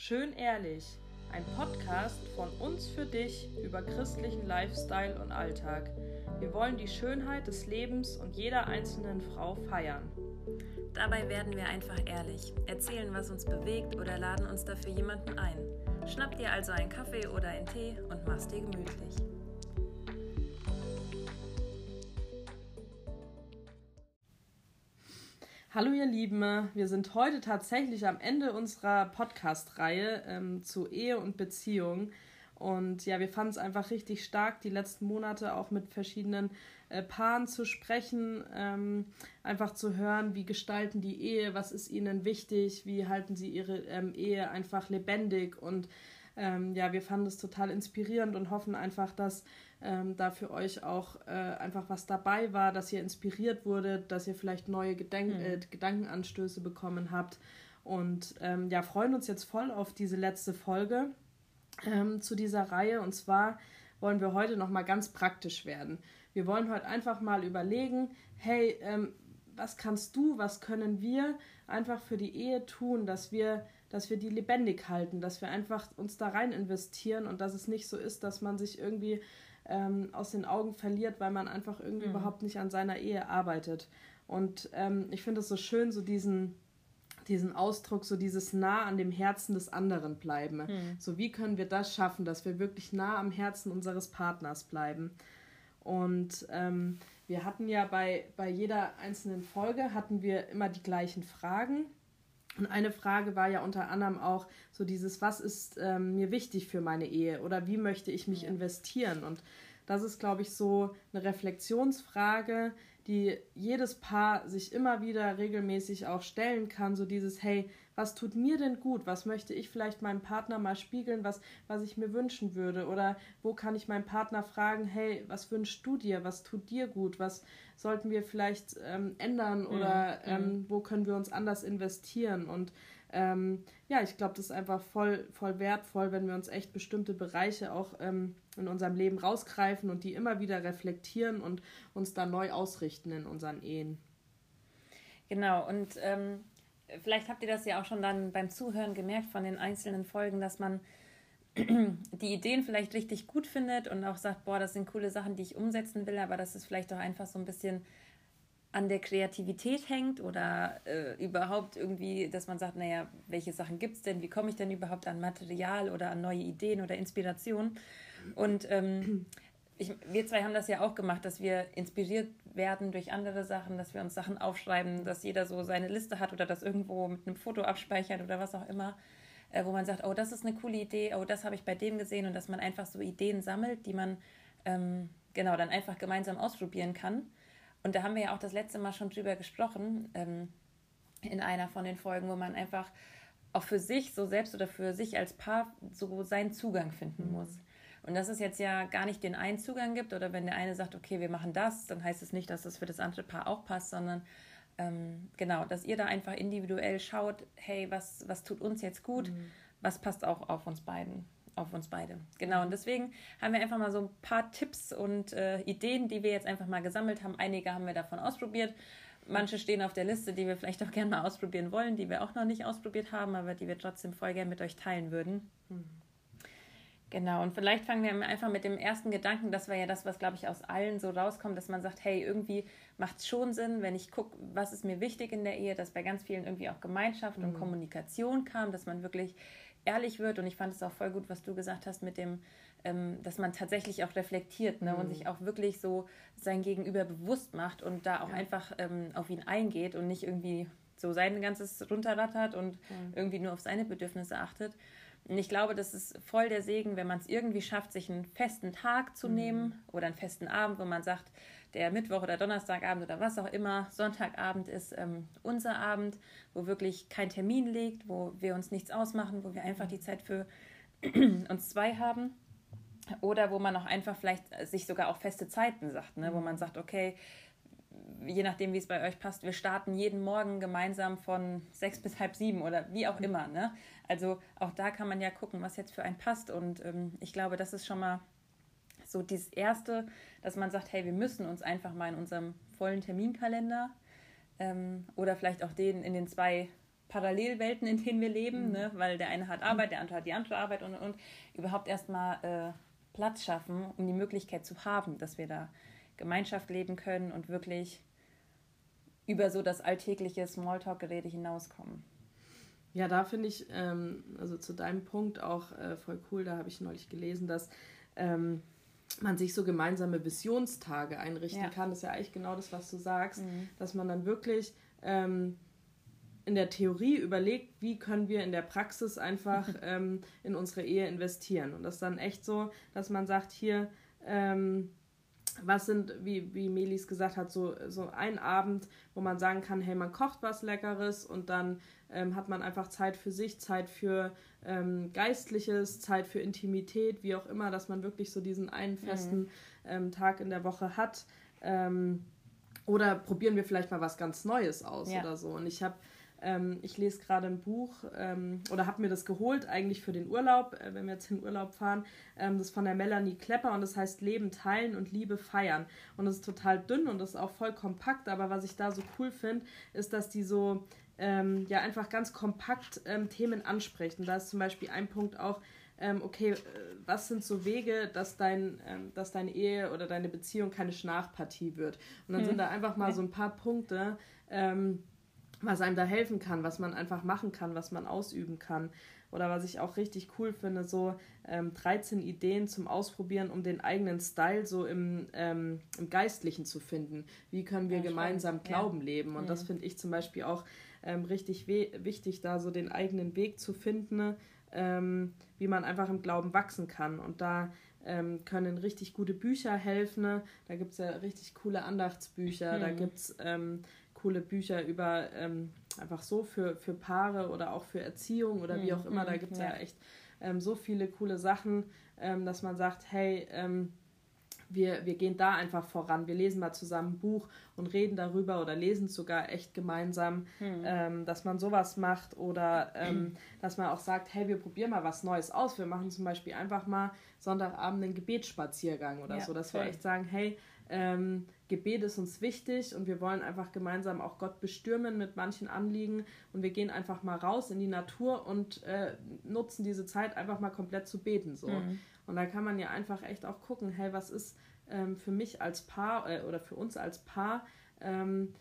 Schön ehrlich, ein Podcast von uns für dich über christlichen Lifestyle und Alltag. Wir wollen die Schönheit des Lebens und jeder einzelnen Frau feiern. Dabei werden wir einfach ehrlich, erzählen, was uns bewegt oder laden uns dafür jemanden ein. Schnapp dir also einen Kaffee oder einen Tee und mach's dir gemütlich. Hallo ihr Lieben, wir sind heute tatsächlich am Ende unserer Podcast-Reihe ähm, zu Ehe und Beziehung. Und ja, wir fanden es einfach richtig stark, die letzten Monate auch mit verschiedenen äh, Paaren zu sprechen, ähm, einfach zu hören, wie gestalten die Ehe, was ist ihnen wichtig, wie halten sie ihre ähm, Ehe einfach lebendig und ähm, ja, wir fanden es total inspirierend und hoffen einfach, dass ähm, da für euch auch äh, einfach was dabei war, dass ihr inspiriert wurdet, dass ihr vielleicht neue Gedenk mhm. äh, Gedankenanstöße bekommen habt. Und ähm, ja, freuen uns jetzt voll auf diese letzte Folge ähm, zu dieser Reihe. Und zwar wollen wir heute nochmal ganz praktisch werden. Wir wollen heute einfach mal überlegen, hey, ähm, was kannst du, was können wir einfach für die Ehe tun, dass wir dass wir die lebendig halten, dass wir einfach uns da rein investieren und dass es nicht so ist, dass man sich irgendwie ähm, aus den Augen verliert, weil man einfach irgendwie mhm. überhaupt nicht an seiner Ehe arbeitet. Und ähm, ich finde es so schön, so diesen, diesen Ausdruck, so dieses nah an dem Herzen des anderen bleiben. Mhm. So wie können wir das schaffen, dass wir wirklich nah am Herzen unseres Partners bleiben. Und ähm, wir hatten ja bei, bei jeder einzelnen Folge hatten wir immer die gleichen Fragen und eine Frage war ja unter anderem auch so dieses, was ist ähm, mir wichtig für meine Ehe oder wie möchte ich mich investieren? Und das ist, glaube ich, so eine Reflexionsfrage, die jedes Paar sich immer wieder regelmäßig auch stellen kann. So dieses, hey, was tut mir denn gut? Was möchte ich vielleicht meinem Partner mal spiegeln, was, was ich mir wünschen würde? Oder wo kann ich meinen Partner fragen, hey, was wünschst du dir? Was tut dir gut? Was sollten wir vielleicht ähm, ändern? Oder mhm. ähm, wo können wir uns anders investieren? Und ähm, ja, ich glaube, das ist einfach voll, voll wertvoll, wenn wir uns echt bestimmte Bereiche auch ähm, in unserem Leben rausgreifen und die immer wieder reflektieren und uns dann neu ausrichten in unseren Ehen. Genau, und ähm, vielleicht habt ihr das ja auch schon dann beim Zuhören gemerkt von den einzelnen Folgen, dass man die Ideen vielleicht richtig gut findet und auch sagt, boah, das sind coole Sachen, die ich umsetzen will, aber dass es vielleicht auch einfach so ein bisschen an der Kreativität hängt oder äh, überhaupt irgendwie, dass man sagt, naja, welche Sachen gibt es denn, wie komme ich denn überhaupt an Material oder an neue Ideen oder Inspiration? Und ähm, ich, wir zwei haben das ja auch gemacht, dass wir inspiriert werden durch andere Sachen, dass wir uns Sachen aufschreiben, dass jeder so seine Liste hat oder das irgendwo mit einem Foto abspeichert oder was auch immer, äh, wo man sagt, oh, das ist eine coole Idee, oh, das habe ich bei dem gesehen und dass man einfach so Ideen sammelt, die man ähm, genau dann einfach gemeinsam ausprobieren kann. Und da haben wir ja auch das letzte Mal schon drüber gesprochen, ähm, in einer von den Folgen, wo man einfach auch für sich, so selbst oder für sich als Paar, so seinen Zugang finden muss. Und dass es jetzt ja gar nicht den einen Zugang gibt oder wenn der eine sagt, okay, wir machen das, dann heißt es nicht, dass das für das andere Paar auch passt, sondern ähm, genau, dass ihr da einfach individuell schaut, hey, was, was tut uns jetzt gut, mhm. was passt auch auf uns beiden auf uns beide. Genau, und deswegen haben wir einfach mal so ein paar Tipps und äh, Ideen, die wir jetzt einfach mal gesammelt haben. Einige haben wir davon ausprobiert. Manche stehen auf der Liste, die wir vielleicht auch gerne mal ausprobieren wollen, die wir auch noch nicht ausprobiert haben, aber die wir trotzdem voll gerne mit euch teilen würden. Mhm. Genau, und vielleicht fangen wir einfach mit dem ersten Gedanken, das war ja das, was, glaube ich, aus allen so rauskommt, dass man sagt, hey, irgendwie macht es schon Sinn, wenn ich gucke, was ist mir wichtig in der Ehe, dass bei ganz vielen irgendwie auch Gemeinschaft mhm. und Kommunikation kam, dass man wirklich ehrlich wird. Und ich fand es auch voll gut, was du gesagt hast mit dem, ähm, dass man tatsächlich auch reflektiert ne? Mhm. und sich auch wirklich so sein Gegenüber bewusst macht und da auch ja. einfach ähm, auf ihn eingeht und nicht irgendwie so sein ganzes runterrattert und mhm. irgendwie nur auf seine Bedürfnisse achtet. Und ich glaube, das ist voll der Segen, wenn man es irgendwie schafft, sich einen festen Tag zu mhm. nehmen oder einen festen Abend, wo man sagt, der Mittwoch oder Donnerstagabend oder was auch immer, Sonntagabend ist ähm, unser Abend, wo wirklich kein Termin liegt, wo wir uns nichts ausmachen, wo wir einfach die Zeit für uns zwei haben. Oder wo man auch einfach vielleicht sich sogar auch feste Zeiten sagt, ne? wo man sagt, okay, je nachdem, wie es bei euch passt, wir starten jeden Morgen gemeinsam von sechs bis halb sieben oder wie auch immer. Ne? Also auch da kann man ja gucken, was jetzt für einen passt. Und ähm, ich glaube, das ist schon mal so dieses Erste, dass man sagt, hey, wir müssen uns einfach mal in unserem vollen Terminkalender ähm, oder vielleicht auch den in den zwei Parallelwelten, in denen wir leben, mhm. ne? weil der eine hat Arbeit, der andere hat die andere Arbeit und, und überhaupt erstmal äh, Platz schaffen, um die Möglichkeit zu haben, dass wir da Gemeinschaft leben können und wirklich über so das alltägliche Smalltalk-Gerede hinauskommen. Ja, da finde ich, ähm, also zu deinem Punkt auch äh, voll cool, da habe ich neulich gelesen, dass ähm, man sich so gemeinsame Visionstage einrichten ja. kann. Das ist ja eigentlich genau das, was du sagst, mhm. dass man dann wirklich ähm, in der Theorie überlegt, wie können wir in der Praxis einfach ähm, in unsere Ehe investieren. Und das ist dann echt so, dass man sagt, hier, ähm, was sind, wie, wie Melis gesagt hat, so, so ein Abend, wo man sagen kann, hey, man kocht was Leckeres und dann ähm, hat man einfach Zeit für sich, Zeit für ähm, Geistliches, Zeit für Intimität, wie auch immer, dass man wirklich so diesen einen mhm. festen mhm. ähm, Tag in der Woche hat. Ähm, oder probieren wir vielleicht mal was ganz Neues aus ja. oder so. Und ich habe ähm, ich lese gerade ein Buch ähm, oder habe mir das geholt, eigentlich für den Urlaub, äh, wenn wir jetzt in den Urlaub fahren. Ähm, das ist von der Melanie Klepper und das heißt Leben teilen und Liebe feiern. Und das ist total dünn und das ist auch voll kompakt, aber was ich da so cool finde, ist, dass die so ähm, ja einfach ganz kompakt ähm, Themen anspricht. Und da ist zum Beispiel ein Punkt auch, ähm, okay, äh, was sind so Wege, dass, dein, dass deine Ehe oder deine Beziehung keine Schnarchpartie wird. Und dann hm. sind da einfach mal so ein paar Punkte, ähm, was einem da helfen kann, was man einfach machen kann, was man ausüben kann. Oder was ich auch richtig cool finde, so ähm, 13 Ideen zum Ausprobieren, um den eigenen Style so im, ähm, im Geistlichen zu finden. Wie können wir ja, gemeinsam. Glauben ja. leben? Und mhm. das finde ich zum Beispiel auch ähm, richtig wichtig, da so den eigenen Weg zu finden, ähm, wie man einfach im Glauben wachsen kann. Und da ähm, können richtig gute Bücher helfen. Da gibt es ja richtig coole Andachtsbücher. Mhm. Da gibt es ähm, coole Bücher über ähm, einfach so für, für Paare oder auch für Erziehung oder wie mhm, auch immer. Da mhm, gibt es ja. ja. echt ähm, so viele coole Sachen, ähm, dass man sagt, hey, ähm, wir, wir gehen da einfach voran. Wir lesen mal zusammen ein Buch und reden darüber oder lesen es sogar echt gemeinsam, hm. ähm, dass man sowas macht oder ähm, dass man auch sagt, hey, wir probieren mal was Neues aus. Wir machen zum Beispiel einfach mal Sonntagabend einen Gebetsspaziergang oder ja, so, dass voll. wir echt sagen, hey, ähm, Gebet ist uns wichtig und wir wollen einfach gemeinsam auch Gott bestürmen mit manchen Anliegen und wir gehen einfach mal raus in die Natur und äh, nutzen diese Zeit einfach mal komplett zu beten so. Mhm. Und da kann man ja einfach echt auch gucken, hey, was ist ähm, für mich als Paar äh, oder für uns als Paar, ähm,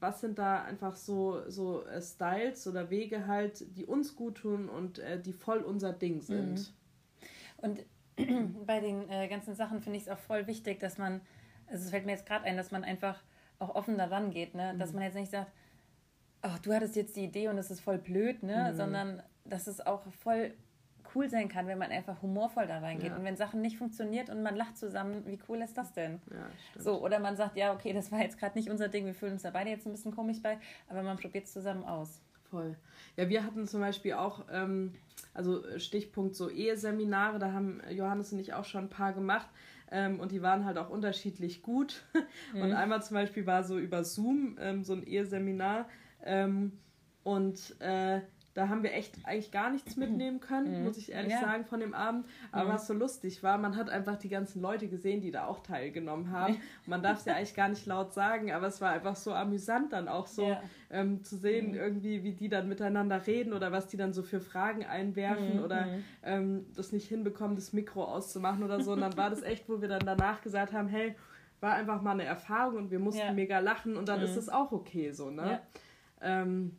was sind da einfach so, so äh, Styles oder Wege halt, die uns gut tun und äh, die voll unser Ding sind. Mhm. Und bei den äh, ganzen Sachen finde ich es auch voll wichtig, dass man also es fällt mir jetzt gerade ein, dass man einfach auch offen daran geht, ne? dass mhm. man jetzt nicht sagt, ach, du hattest jetzt die Idee und es ist voll blöd, ne? Mhm. sondern dass es auch voll cool sein kann, wenn man einfach humorvoll da reingeht. Ja. Und wenn Sachen nicht funktioniert und man lacht zusammen, wie cool ist das denn? Ja, so, oder man sagt, ja, okay, das war jetzt gerade nicht unser Ding, wir fühlen uns da beide jetzt ein bisschen komisch bei, aber man probiert es zusammen aus. Voll. Ja, wir hatten zum Beispiel auch, ähm, also Stichpunkt so Eheseminare, da haben Johannes und ich auch schon ein paar gemacht. Ähm, und die waren halt auch unterschiedlich gut. Mhm. Und einmal zum Beispiel war so über Zoom ähm, so ein Eheseminar. Ähm, und äh, da haben wir echt eigentlich gar nichts mitnehmen können, mhm. muss ich ehrlich ja. sagen, von dem Abend. Aber mhm. was so lustig war, man hat einfach die ganzen Leute gesehen, die da auch teilgenommen haben. man darf es ja eigentlich gar nicht laut sagen, aber es war einfach so amüsant dann auch so ja. ähm, zu sehen, mhm. irgendwie, wie die dann miteinander reden oder was die dann so für Fragen einwerfen mhm. oder mhm. ähm, das nicht hinbekommen, das Mikro auszumachen oder so. Und dann war das echt, wo wir dann danach gesagt haben, hey, war einfach mal eine Erfahrung und wir mussten ja. mega lachen und dann ist es auch okay so, ne? Ähm,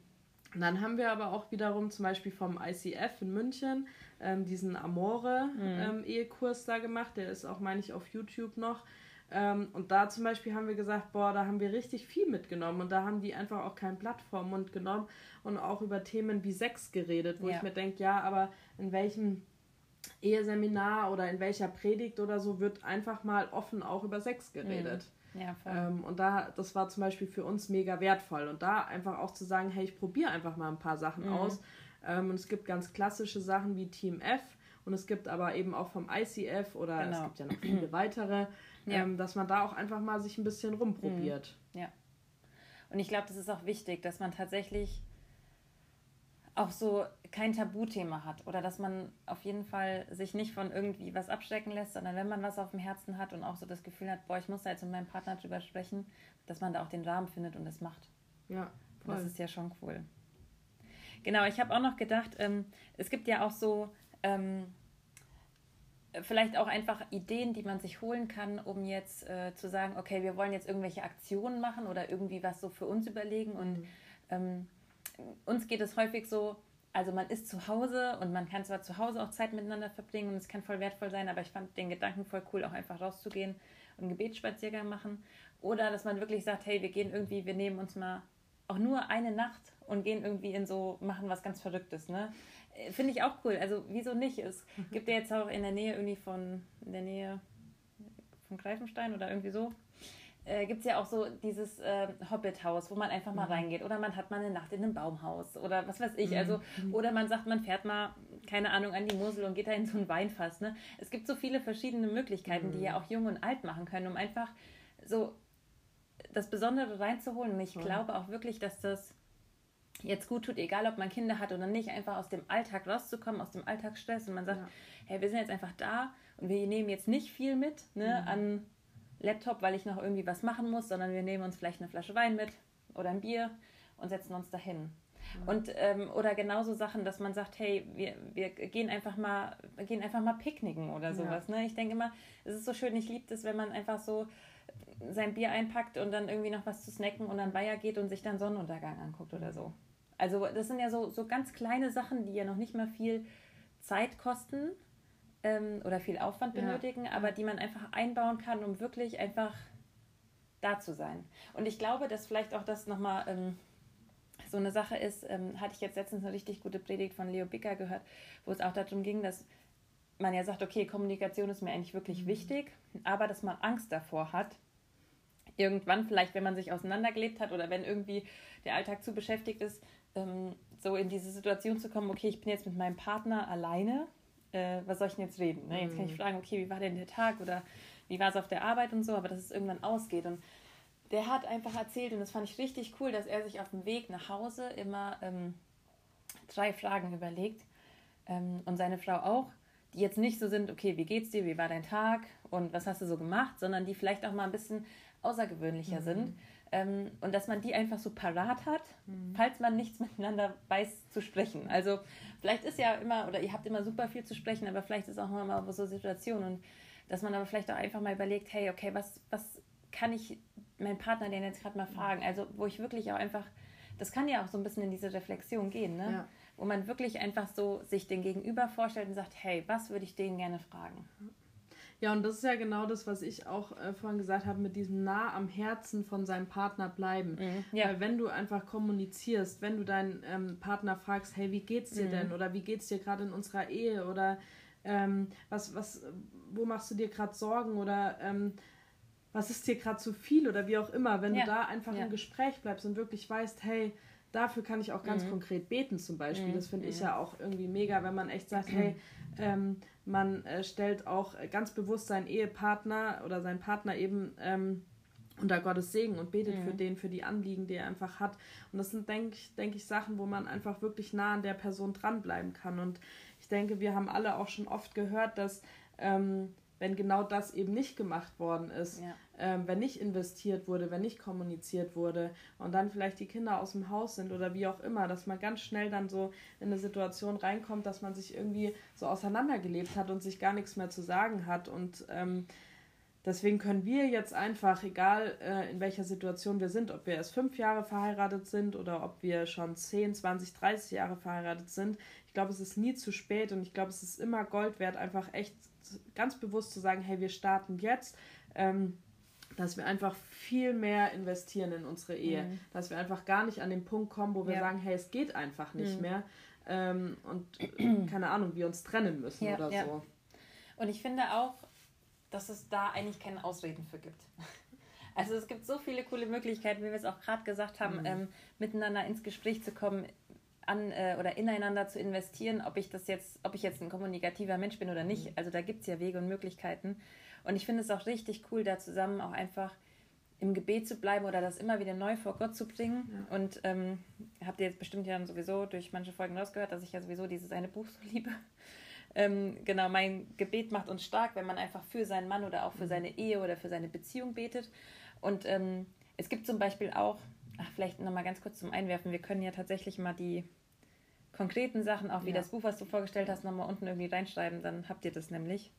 und dann haben wir aber auch wiederum zum Beispiel vom ICF in München ähm, diesen Amore-Ehekurs mhm. ähm, da gemacht. Der ist auch, meine ich, auf YouTube noch. Ähm, und da zum Beispiel haben wir gesagt, boah, da haben wir richtig viel mitgenommen. Und da haben die einfach auch kein Blatt vor Mund genommen und auch über Themen wie Sex geredet, wo ja. ich mir denke, ja, aber in welchem Eheseminar oder in welcher Predigt oder so wird einfach mal offen auch über Sex geredet. Mhm. Ja. Ähm, und da, das war zum Beispiel für uns mega wertvoll. Und da einfach auch zu sagen, hey, ich probiere einfach mal ein paar Sachen mhm. aus. Ähm, und es gibt ganz klassische Sachen wie Team F und es gibt aber eben auch vom ICF oder genau. es gibt ja noch viele weitere, ja. ähm, dass man da auch einfach mal sich ein bisschen rumprobiert. Mhm. Ja. Und ich glaube, das ist auch wichtig, dass man tatsächlich auch so kein Tabuthema hat oder dass man auf jeden Fall sich nicht von irgendwie was abstecken lässt, sondern wenn man was auf dem Herzen hat und auch so das Gefühl hat, boah, ich muss da jetzt mit meinem Partner drüber sprechen, dass man da auch den Rahmen findet und es macht. Ja, voll. Das ist ja schon cool. Genau, ich habe auch noch gedacht, ähm, es gibt ja auch so ähm, vielleicht auch einfach Ideen, die man sich holen kann, um jetzt äh, zu sagen, okay, wir wollen jetzt irgendwelche Aktionen machen oder irgendwie was so für uns überlegen. Und mhm. ähm, uns geht es häufig so, also man ist zu Hause und man kann zwar zu Hause auch Zeit miteinander verbringen und es kann voll wertvoll sein, aber ich fand den Gedanken voll cool, auch einfach rauszugehen und einen Gebetsspaziergang machen. Oder dass man wirklich sagt, hey, wir gehen irgendwie, wir nehmen uns mal auch nur eine Nacht und gehen irgendwie in so, machen was ganz Verrücktes, ne? Äh, finde ich auch cool. Also wieso nicht? Es gibt ja jetzt auch in der Nähe irgendwie von, in der Nähe von Greifenstein oder irgendwie so, äh, gibt es ja auch so dieses äh, Hobbit-Haus, wo man einfach mal mhm. reingeht. Oder man hat mal eine Nacht in einem Baumhaus oder was weiß ich. Mhm. Also, mhm. oder man sagt, man fährt mal, keine Ahnung, an die Mosel und geht da in so ein Weinfass. Ne? Es gibt so viele verschiedene Möglichkeiten, mhm. die ja auch jung und alt machen können, um einfach so das Besondere reinzuholen. Und ich glaube auch wirklich, dass das jetzt gut tut, egal ob man Kinder hat oder nicht, einfach aus dem Alltag rauszukommen, aus dem Alltagsstress und man sagt, ja. hey, wir sind jetzt einfach da und wir nehmen jetzt nicht viel mit ne, mhm. an Laptop, weil ich noch irgendwie was machen muss, sondern wir nehmen uns vielleicht eine Flasche Wein mit oder ein Bier und setzen uns dahin. Mhm. Und ähm, oder genauso Sachen, dass man sagt, hey, wir, wir gehen einfach mal, gehen einfach mal picknicken oder sowas. Ja. Ne? Ich denke immer, es ist so schön, ich liebe es, wenn man einfach so sein Bier einpackt und dann irgendwie noch was zu snacken und dann Weiher geht und sich dann Sonnenuntergang anguckt oder so. Also das sind ja so, so ganz kleine Sachen, die ja noch nicht mal viel Zeit kosten ähm, oder viel Aufwand benötigen, ja. aber die man einfach einbauen kann, um wirklich einfach da zu sein. Und ich glaube, dass vielleicht auch das nochmal ähm, so eine Sache ist, ähm, hatte ich jetzt letztens eine richtig gute Predigt von Leo Bicker gehört, wo es auch darum ging, dass man ja sagt, okay, Kommunikation ist mir eigentlich wirklich mhm. wichtig, aber dass man Angst davor hat, irgendwann vielleicht, wenn man sich auseinandergelebt hat oder wenn irgendwie der Alltag zu beschäftigt ist, ähm, so in diese Situation zu kommen, okay, ich bin jetzt mit meinem Partner alleine, äh, was soll ich denn jetzt reden? Ne? Jetzt kann ich mhm. fragen, okay, wie war denn der Tag oder wie war es auf der Arbeit und so, aber dass es irgendwann ausgeht. Und der hat einfach erzählt, und das fand ich richtig cool, dass er sich auf dem Weg nach Hause immer ähm, drei Fragen überlegt ähm, und seine Frau auch, die jetzt nicht so sind, okay, wie geht's dir, wie war dein Tag und was hast du so gemacht, sondern die vielleicht auch mal ein bisschen außergewöhnlicher mhm. sind. Ähm, und dass man die einfach so parat hat, mhm. falls man nichts miteinander weiß zu sprechen. Also vielleicht ist ja immer, oder ihr habt immer super viel zu sprechen, aber vielleicht ist auch mal so Situation und dass man aber vielleicht auch einfach mal überlegt, hey, okay, was, was kann ich meinen Partner denn jetzt gerade mal mhm. fragen? Also wo ich wirklich auch einfach, das kann ja auch so ein bisschen in diese Reflexion gehen, ne? Ja. Wo man wirklich einfach so sich den Gegenüber vorstellt und sagt, hey, was würde ich den gerne fragen? Ja, und das ist ja genau das, was ich auch äh, vorhin gesagt habe, mit diesem nah am Herzen von seinem Partner bleiben. Mhm, ja. Weil wenn du einfach kommunizierst, wenn du deinen ähm, Partner fragst, hey, wie geht's dir mhm. denn? Oder wie geht's dir gerade in unserer Ehe? Oder ähm, was, was, wo machst du dir gerade Sorgen? Oder ähm, was ist dir gerade zu viel? Oder wie auch immer, wenn ja. du da einfach ja. im Gespräch bleibst und wirklich weißt, hey, dafür kann ich auch ganz mhm. konkret beten zum Beispiel. Mhm. Das finde ich ja auch irgendwie mega, wenn man echt sagt, hey, ähm, man äh, stellt auch ganz bewusst seinen Ehepartner oder seinen Partner eben ähm, unter Gottes Segen und betet mhm. für den, für die Anliegen, die er einfach hat. Und das sind, denke ich, denk ich, Sachen, wo man einfach wirklich nah an der Person dranbleiben kann. Und ich denke, wir haben alle auch schon oft gehört, dass ähm, wenn genau das eben nicht gemacht worden ist, ja. ähm, wenn nicht investiert wurde, wenn nicht kommuniziert wurde und dann vielleicht die Kinder aus dem Haus sind oder wie auch immer, dass man ganz schnell dann so in eine Situation reinkommt, dass man sich irgendwie so auseinandergelebt hat und sich gar nichts mehr zu sagen hat und ähm, Deswegen können wir jetzt einfach, egal äh, in welcher Situation wir sind, ob wir erst fünf Jahre verheiratet sind oder ob wir schon 10, 20, 30 Jahre verheiratet sind, ich glaube, es ist nie zu spät und ich glaube, es ist immer Gold wert, einfach echt ganz bewusst zu sagen, hey, wir starten jetzt, ähm, dass wir einfach viel mehr investieren in unsere Ehe, mhm. dass wir einfach gar nicht an den Punkt kommen, wo wir ja. sagen, hey, es geht einfach nicht mhm. mehr ähm, und keine Ahnung, wir uns trennen müssen ja, oder ja. so. Und ich finde auch, dass es da eigentlich keine Ausreden für gibt. Also es gibt so viele coole Möglichkeiten, wie wir es auch gerade gesagt haben, mhm. ähm, miteinander ins Gespräch zu kommen, an äh, oder ineinander zu investieren, ob ich das jetzt, ob ich jetzt ein kommunikativer Mensch bin oder nicht. Mhm. Also da gibt es ja Wege und Möglichkeiten. Und ich finde es auch richtig cool, da zusammen auch einfach im Gebet zu bleiben oder das immer wieder neu vor Gott zu bringen. Ja. Und ähm, habt ihr jetzt bestimmt ja sowieso durch manche Folgen rausgehört, dass ich ja sowieso dieses eine Buch so liebe. Ähm, genau, mein Gebet macht uns stark, wenn man einfach für seinen Mann oder auch für mhm. seine Ehe oder für seine Beziehung betet. Und ähm, es gibt zum Beispiel auch, ach, vielleicht nochmal ganz kurz zum Einwerfen, wir können ja tatsächlich mal die konkreten Sachen, auch wie ja. das Buch, was du vorgestellt hast, nochmal unten irgendwie reinschreiben, dann habt ihr das nämlich.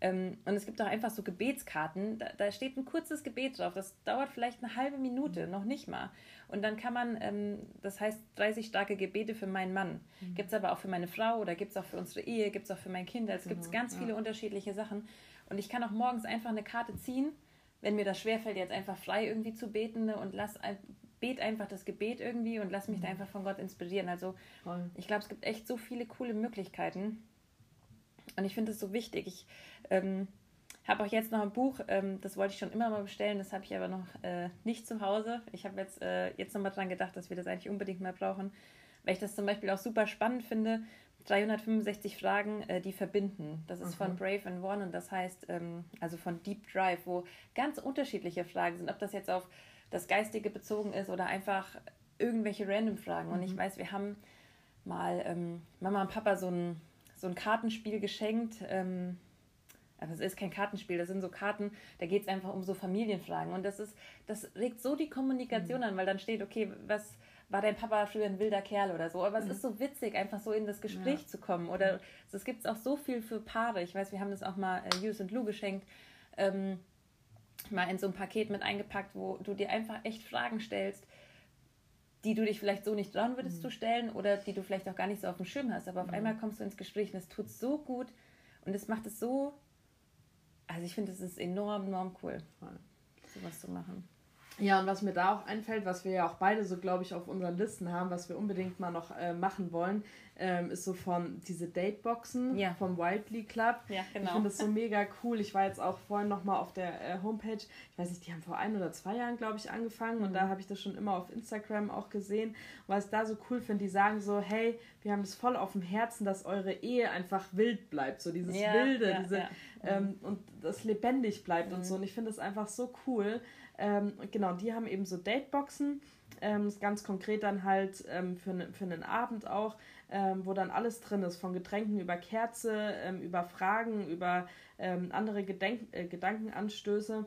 Ähm, und es gibt auch einfach so Gebetskarten, da, da, steht ein kurzes Gebet drauf, das dauert vielleicht eine halbe Minute, noch nicht mal. Und dann kann man, ähm, das heißt 30 starke Gebete für meinen Mann. Mhm. Gibt es aber auch für meine Frau oder gibt es auch für unsere Ehe, gibt es auch für mein Kind. Es gibt genau, ganz ja. viele unterschiedliche Sachen. Und ich kann auch morgens einfach eine Karte ziehen, wenn mir das schwerfällt, jetzt einfach frei irgendwie zu beten ne, und lass bet einfach das Gebet irgendwie und lass mich mhm. da einfach von Gott inspirieren. Also Voll. ich glaube, es gibt echt so viele coole Möglichkeiten. Und ich finde es so wichtig. Ich ähm, habe auch jetzt noch ein Buch, ähm, das wollte ich schon immer mal bestellen, das habe ich aber noch äh, nicht zu Hause. Ich habe jetzt, äh, jetzt nochmal dran gedacht, dass wir das eigentlich unbedingt mal brauchen, weil ich das zum Beispiel auch super spannend finde. 365 Fragen, äh, die verbinden. Das ist mhm. von Brave and One und das heißt, ähm, also von Deep Drive, wo ganz unterschiedliche Fragen sind, ob das jetzt auf das Geistige bezogen ist oder einfach irgendwelche random Fragen. Mhm. Und ich mhm. weiß, wir haben mal ähm, Mama und Papa so ein, so ein Kartenspiel geschenkt. Ähm, aber es ist kein Kartenspiel, das sind so Karten, da geht es einfach um so Familienfragen. Und das ist, das regt so die Kommunikation mhm. an, weil dann steht, okay, was war dein Papa früher ein wilder Kerl oder so? Aber mhm. es ist so witzig, einfach so in das Gespräch ja. zu kommen. Oder es gibt auch so viel für Paare. Ich weiß, wir haben das auch mal äh, Hughes und Lou geschenkt. Ähm, mal in so ein Paket mit eingepackt, wo du dir einfach echt Fragen stellst, die du dich vielleicht so nicht trauen würdest mhm. zu stellen oder die du vielleicht auch gar nicht so auf dem Schirm hast. Aber auf mhm. einmal kommst du ins Gespräch und es tut so gut und es macht es so. Also ich finde, es ist enorm, enorm cool, sowas zu machen. Ja, und was mir da auch einfällt, was wir ja auch beide so, glaube ich, auf unseren Listen haben, was wir unbedingt mal noch äh, machen wollen, ähm, ist so von diese Dateboxen ja. vom Wildly Club. Ja, genau. Ich finde das so mega cool. Ich war jetzt auch vorhin nochmal auf der äh, Homepage. Ich weiß nicht, die haben vor ein oder zwei Jahren, glaube ich, angefangen mhm. und da habe ich das schon immer auf Instagram auch gesehen. Und was ich da so cool finde, die sagen so, hey, wir haben das voll auf dem Herzen, dass eure Ehe einfach wild bleibt. So dieses ja, Wilde, diese, mhm. ähm, und das lebendig bleibt mhm. und so. Und ich finde das einfach so cool. Ähm, genau, die haben eben so Dateboxen. Ähm, ganz konkret dann halt ähm, für, ne, für einen Abend auch, ähm, wo dann alles drin ist, von Getränken über Kerze, ähm, über Fragen, über ähm, andere Gedenk äh, Gedankenanstöße.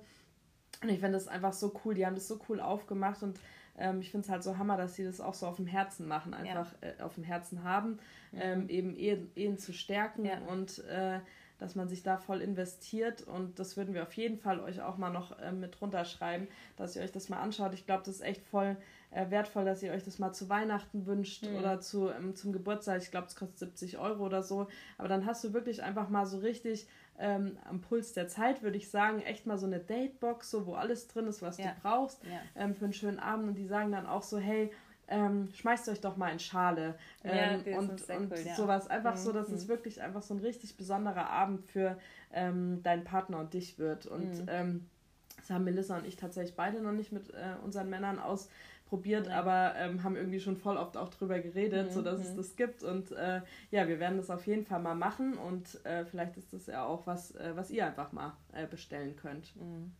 Und ich finde das einfach so cool, die haben das so cool aufgemacht und ähm, ich finde es halt so Hammer, dass sie das auch so auf dem Herzen machen, einfach ja. äh, auf dem Herzen haben, mhm. eben Ehen, Ehen, zu stärken ja. und äh, dass man sich da voll investiert und das würden wir auf jeden Fall euch auch mal noch äh, mit runterschreiben, dass ihr euch das mal anschaut. Ich glaube, das ist echt voll äh, wertvoll, dass ihr euch das mal zu Weihnachten wünscht mhm. oder zu, ähm, zum Geburtstag. Ich glaube, es kostet 70 Euro oder so. Aber dann hast du wirklich einfach mal so richtig ähm, am Puls der Zeit, würde ich sagen, echt mal so eine Datebox, so wo alles drin ist, was ja. du brauchst ja. ähm, für einen schönen Abend. Und die sagen dann auch so, hey, ähm, schmeißt euch doch mal in Schale ähm, ja, und, und cool, ja. sowas. Einfach mhm. so, dass mhm. es wirklich einfach so ein richtig besonderer Abend für ähm, deinen Partner und dich wird. Und mhm. Ähm, das haben Melissa und ich tatsächlich beide noch nicht mit äh, unseren Männern ausprobiert, ja. aber ähm, haben irgendwie schon voll oft auch drüber geredet, mhm. so dass es mhm. das gibt. Und äh, ja, wir werden das auf jeden Fall mal machen und äh, vielleicht ist das ja auch was, äh, was ihr einfach mal äh, bestellen könnt. Mhm.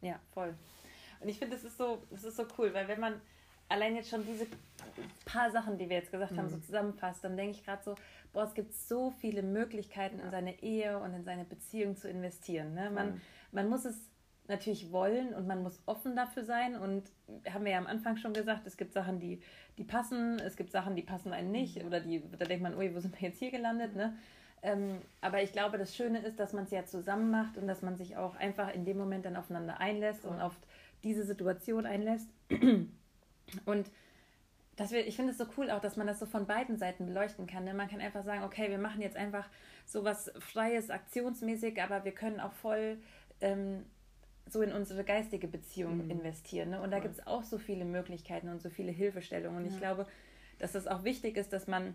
Ja, voll. Und ich finde, das ist so, das ist so cool, weil wenn man allein jetzt schon diese paar Sachen, die wir jetzt gesagt haben, so mhm. zusammenfasst, dann denke ich gerade so, boah, es gibt so viele Möglichkeiten, ja. in seine Ehe und in seine Beziehung zu investieren. Ne? Man, mhm. man muss es natürlich wollen und man muss offen dafür sein. Und haben wir ja am Anfang schon gesagt, es gibt Sachen, die, die passen, es gibt Sachen, die passen einem nicht. Mhm. Oder die, da denkt man, ui, wo sind wir jetzt hier gelandet? Ne? Ähm, aber ich glaube, das Schöne ist, dass man es ja zusammen macht und dass man sich auch einfach in dem Moment dann aufeinander einlässt und auf diese Situation einlässt. Und das wir, ich finde es so cool auch, dass man das so von beiden Seiten beleuchten kann. Ne? Man kann einfach sagen, okay, wir machen jetzt einfach so was Freies, aktionsmäßig, aber wir können auch voll ähm, so in unsere geistige Beziehung mhm. investieren. Ne? Und da gibt es auch so viele Möglichkeiten und so viele Hilfestellungen. Und ja. ich glaube, dass es auch wichtig ist, dass man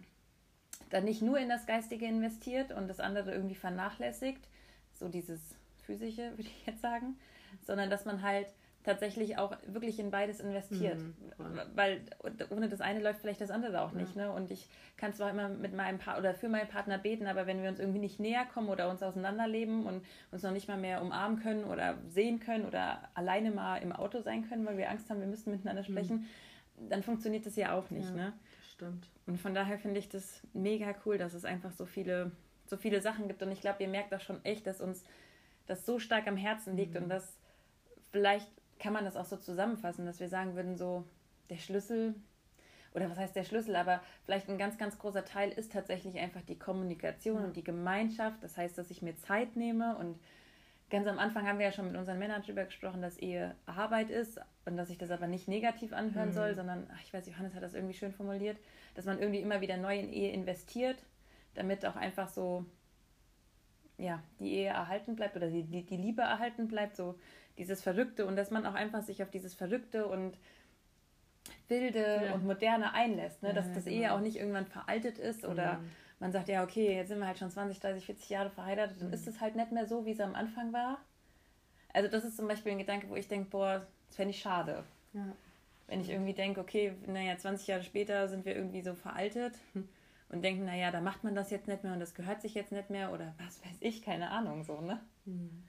dann nicht nur in das Geistige investiert und das andere irgendwie vernachlässigt, so dieses physische, würde ich jetzt sagen, sondern dass man halt tatsächlich auch wirklich in beides investiert. Mhm, weil ohne das eine läuft vielleicht das andere auch nicht. Ja. Ne? Und ich kann zwar immer mit meinem Partner oder für meinen Partner beten, aber wenn wir uns irgendwie nicht näher kommen oder uns auseinanderleben und uns noch nicht mal mehr umarmen können oder sehen können oder alleine mal im Auto sein können, weil wir Angst haben, wir müssen miteinander mhm. sprechen, mhm. dann funktioniert das ja auch nicht. Ja, ne? Stimmt. Und von daher finde ich das mega cool, dass es einfach so viele, so viele Sachen gibt. Und ich glaube, ihr merkt auch schon echt, dass uns das so stark am Herzen liegt mhm. und dass vielleicht kann man das auch so zusammenfassen, dass wir sagen würden, so der Schlüssel oder was heißt der Schlüssel, aber vielleicht ein ganz, ganz großer Teil ist tatsächlich einfach die Kommunikation und die Gemeinschaft. Das heißt, dass ich mir Zeit nehme und ganz am Anfang haben wir ja schon mit unseren Männern darüber gesprochen, dass Ehe Arbeit ist und dass ich das aber nicht negativ anhören mhm. soll, sondern, ach, ich weiß, Johannes hat das irgendwie schön formuliert, dass man irgendwie immer wieder neu in Ehe investiert, damit auch einfach so, ja, die Ehe erhalten bleibt oder die, die, die Liebe erhalten bleibt, so dieses Verrückte und dass man auch einfach sich auf dieses Verrückte und Wilde ja. und Moderne einlässt, ne? dass ja, das genau. Ehe auch nicht irgendwann veraltet ist oder mhm man sagt, ja, okay, jetzt sind wir halt schon 20, 30, 40 Jahre verheiratet, dann mhm. ist es halt nicht mehr so, wie es am Anfang war. Also das ist zum Beispiel ein Gedanke, wo ich denke, boah, das fände ich schade. Ja. Wenn ich irgendwie denke, okay, naja, 20 Jahre später sind wir irgendwie so veraltet hm. und denken, naja, da macht man das jetzt nicht mehr und das gehört sich jetzt nicht mehr oder was weiß ich, keine Ahnung, so, ne? Mhm.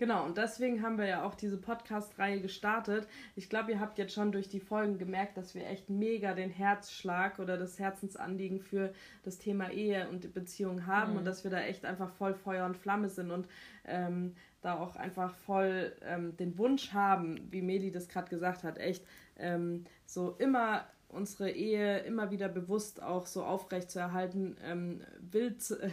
Genau, und deswegen haben wir ja auch diese Podcast-Reihe gestartet. Ich glaube, ihr habt jetzt schon durch die Folgen gemerkt, dass wir echt mega den Herzschlag oder das Herzensanliegen für das Thema Ehe und Beziehung haben mhm. und dass wir da echt einfach voll Feuer und Flamme sind und ähm, da auch einfach voll ähm, den Wunsch haben, wie Meli das gerade gesagt hat, echt ähm, so immer unsere Ehe immer wieder bewusst auch so aufrecht zu erhalten, ähm, wild zu, äh,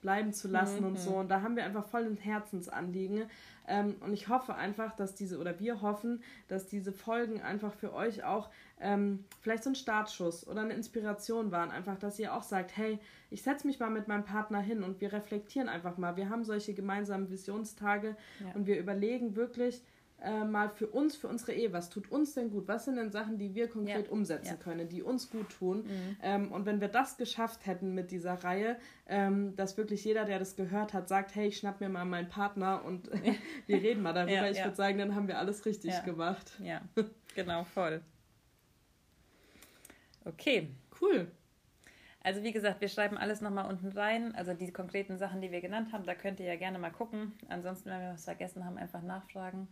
bleiben zu lassen mhm. und so. Und da haben wir einfach voll ein Herzensanliegen. Ähm, und ich hoffe einfach, dass diese, oder wir hoffen, dass diese Folgen einfach für euch auch ähm, vielleicht so ein Startschuss oder eine Inspiration waren. Einfach, dass ihr auch sagt, hey, ich setze mich mal mit meinem Partner hin und wir reflektieren einfach mal. Wir haben solche gemeinsamen Visionstage ja. und wir überlegen wirklich, äh, mal für uns, für unsere Ehe, was tut uns denn gut? Was sind denn Sachen, die wir konkret ja. umsetzen ja. können, die uns gut tun? Mhm. Ähm, und wenn wir das geschafft hätten mit dieser Reihe, ähm, dass wirklich jeder, der das gehört hat, sagt, hey, ich schnapp mir mal meinen Partner und wir reden mal darüber. Ja, ich würde sagen, dann haben wir alles richtig gemacht. Ja, genau, voll. Okay. Cool. Also wie gesagt, wir schreiben alles nochmal unten rein. Also die konkreten Sachen, die wir genannt haben, da könnt ihr ja gerne mal gucken. Ansonsten, wenn wir was vergessen haben, einfach nachfragen.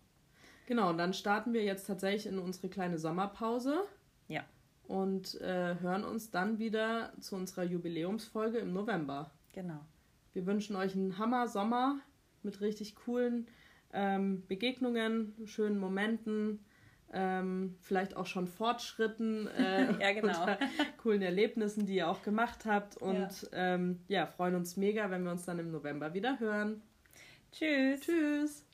Genau, und dann starten wir jetzt tatsächlich in unsere kleine Sommerpause. Ja. Und äh, hören uns dann wieder zu unserer Jubiläumsfolge im November. Genau. Wir wünschen euch einen Hammer-Sommer mit richtig coolen ähm, Begegnungen, schönen Momenten, ähm, vielleicht auch schon Fortschritten äh, ja, genau. coolen Erlebnissen, die ihr auch gemacht habt. Und ja. Ähm, ja, freuen uns mega, wenn wir uns dann im November wieder hören. Tschüss. Tschüss.